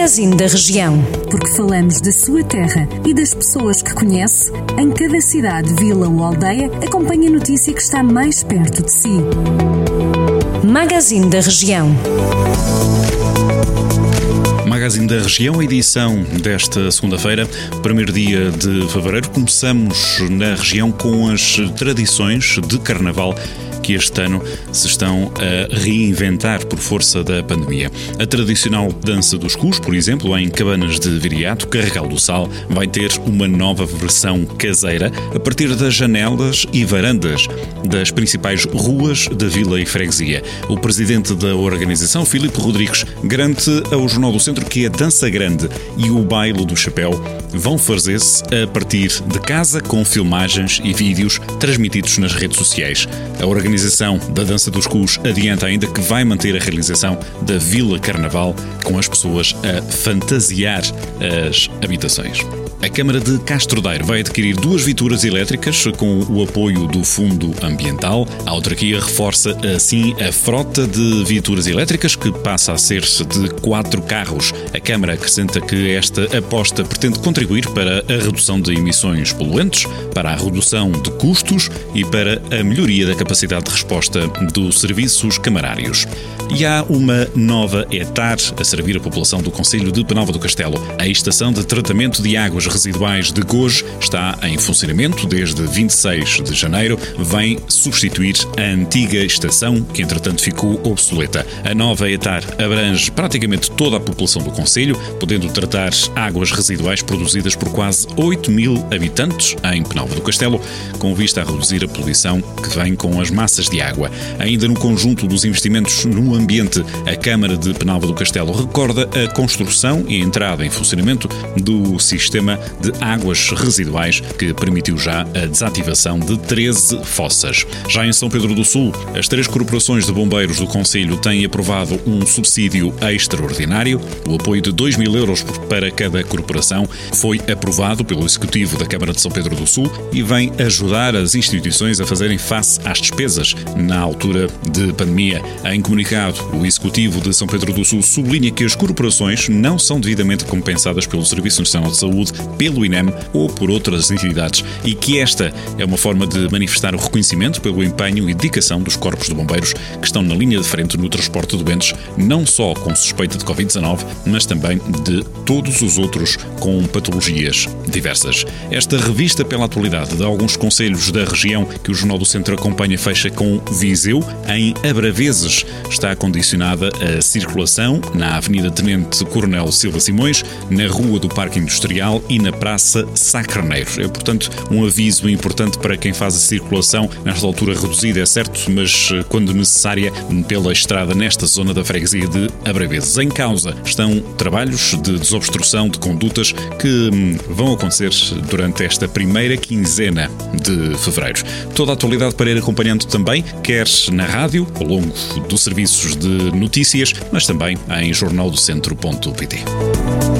Magazine da Região. Porque falamos da sua terra e das pessoas que conhece, em cada cidade, vila ou aldeia, acompanhe a notícia que está mais perto de si. Magazine da Região. Magazine da Região, edição desta segunda-feira, primeiro dia de fevereiro. Começamos na região com as tradições de carnaval que este ano se estão a reinventar por força da pandemia. A tradicional dança dos cus, por exemplo, em Cabanas de Viriato, Carregal do Sal, vai ter uma nova versão caseira a partir das janelas e varandas das principais ruas da vila e freguesia. O presidente da organização, Filipe Rodrigues, garante ao Jornal do Centro que a dança grande e o baile do chapéu vão fazer-se a partir de casa com filmagens e vídeos transmitidos nas redes sociais. A organização da Dança dos Cus adianta ainda que vai manter a realização da Vila Carnaval com as pessoas a fantasiar as habitações. A Câmara de Castrodeiro vai adquirir duas viaturas elétricas com o apoio do Fundo Ambiental. A autarquia reforça assim a frota de viaturas elétricas, que passa a ser-se de quatro carros. A Câmara acrescenta que esta aposta pretende contribuir para a redução de emissões poluentes, para a redução de custos e para a melhoria da capacidade de resposta dos serviços camarários. E há uma nova etar a servir a população do Conselho de Penalva do Castelo. A estação de tratamento de águas residuais de Gojo está em funcionamento desde 26 de janeiro, vem substituir a antiga estação, que entretanto ficou obsoleta. A nova etar abrange praticamente toda a população do Conselho, podendo tratar águas residuais produzidas por quase 8 mil habitantes em Penalva do Castelo, com vista a reduzir a poluição que vem com as massas de água. Ainda no conjunto dos investimentos no ambiente, a Câmara de Penalva do Castelo recorda a construção e entrada em funcionamento do sistema de águas residuais que permitiu já a desativação de 13 fossas. Já em São Pedro do Sul, as três corporações de bombeiros do Conselho têm aprovado um subsídio extraordinário. O apoio de 2 mil euros para cada corporação foi aprovado pelo Executivo da Câmara de São Pedro do Sul e vem ajudar as instituições a fazerem face às despesas na altura de pandemia. Em comunicado, o Executivo de São Pedro do Sul sublinha que as corporações não são devidamente compensadas pelo Serviço Nacional de Saúde, pelo INEM ou por outras entidades e que esta é uma forma de manifestar o reconhecimento pelo empenho e dedicação dos corpos de bombeiros que estão na linha de frente no transporte de doentes, não só com suspeita de Covid-19, mas também de todos os outros com patologias diversas. Esta revista pela atualidade de alguns conselhos da região que o Jornal do Centro acompanha fecha com Viseu, em Abraveses. Está condicionada a circulação na Avenida Tenente Coronel Silva Simões, na Rua do Parque Industrial e na Praça Sá Carneiro. É, portanto, um aviso importante para quem faz a circulação nesta altura reduzida, é certo, mas eh, quando necessária, pela estrada nesta zona da freguesia de Abraveses. Em causa estão trabalhos de desobstrução de condutas que hum, vão acontecer durante esta primeira quinzena de fevereiro. Toda a atualidade para ir acompanhando também, quer na rádio, ao longo dos serviços de notícias, mas também em jornaldocentro.pt.